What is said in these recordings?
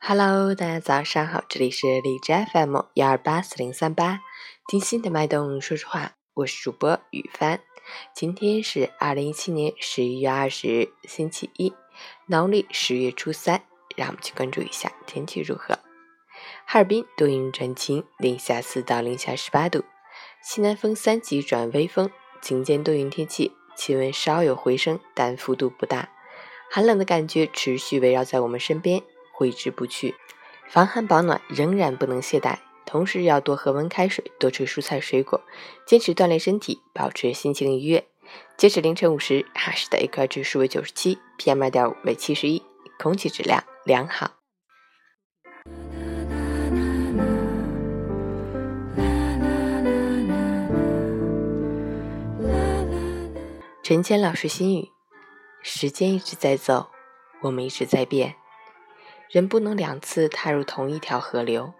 Hello，大家早上好，这里是荔枝 FM 幺二八四零三八，听心的脉动，说实话，我是主播雨帆。今天是二零一七年十一月二十日，星期一，农历十月初三。让我们去关注一下天气如何。哈尔滨多云转晴，零下四到零下十八度，西南风三级转微风，晴间多云天气，气温稍有回升，但幅度不大，寒冷的感觉持续围绕在我们身边。挥之不去，防寒保暖仍然不能懈怠，同时要多喝温开水，多吃蔬菜水果，坚持锻炼身体，保持心情愉悦。截止凌晨五时，哈市的 AQI 指数为九十七，PM 二点五为七十一，空气质量良好。陈谦老师心语：时间一直在走，我们一直在变。人不能两次踏入同一条河流，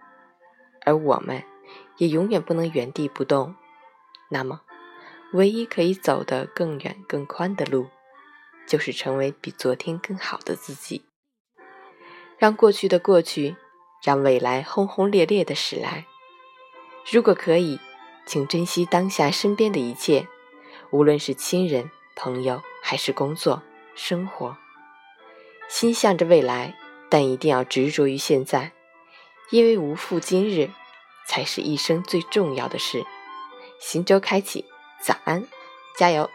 而我们也永远不能原地不动。那么，唯一可以走得更远更宽的路，就是成为比昨天更好的自己。让过去的过去，让未来轰轰烈烈的驶来。如果可以，请珍惜当下身边的一切，无论是亲人、朋友，还是工作、生活，心向着未来。但一定要执着于现在，因为无负今日，才是一生最重要的事。行舟开启，早安，加油！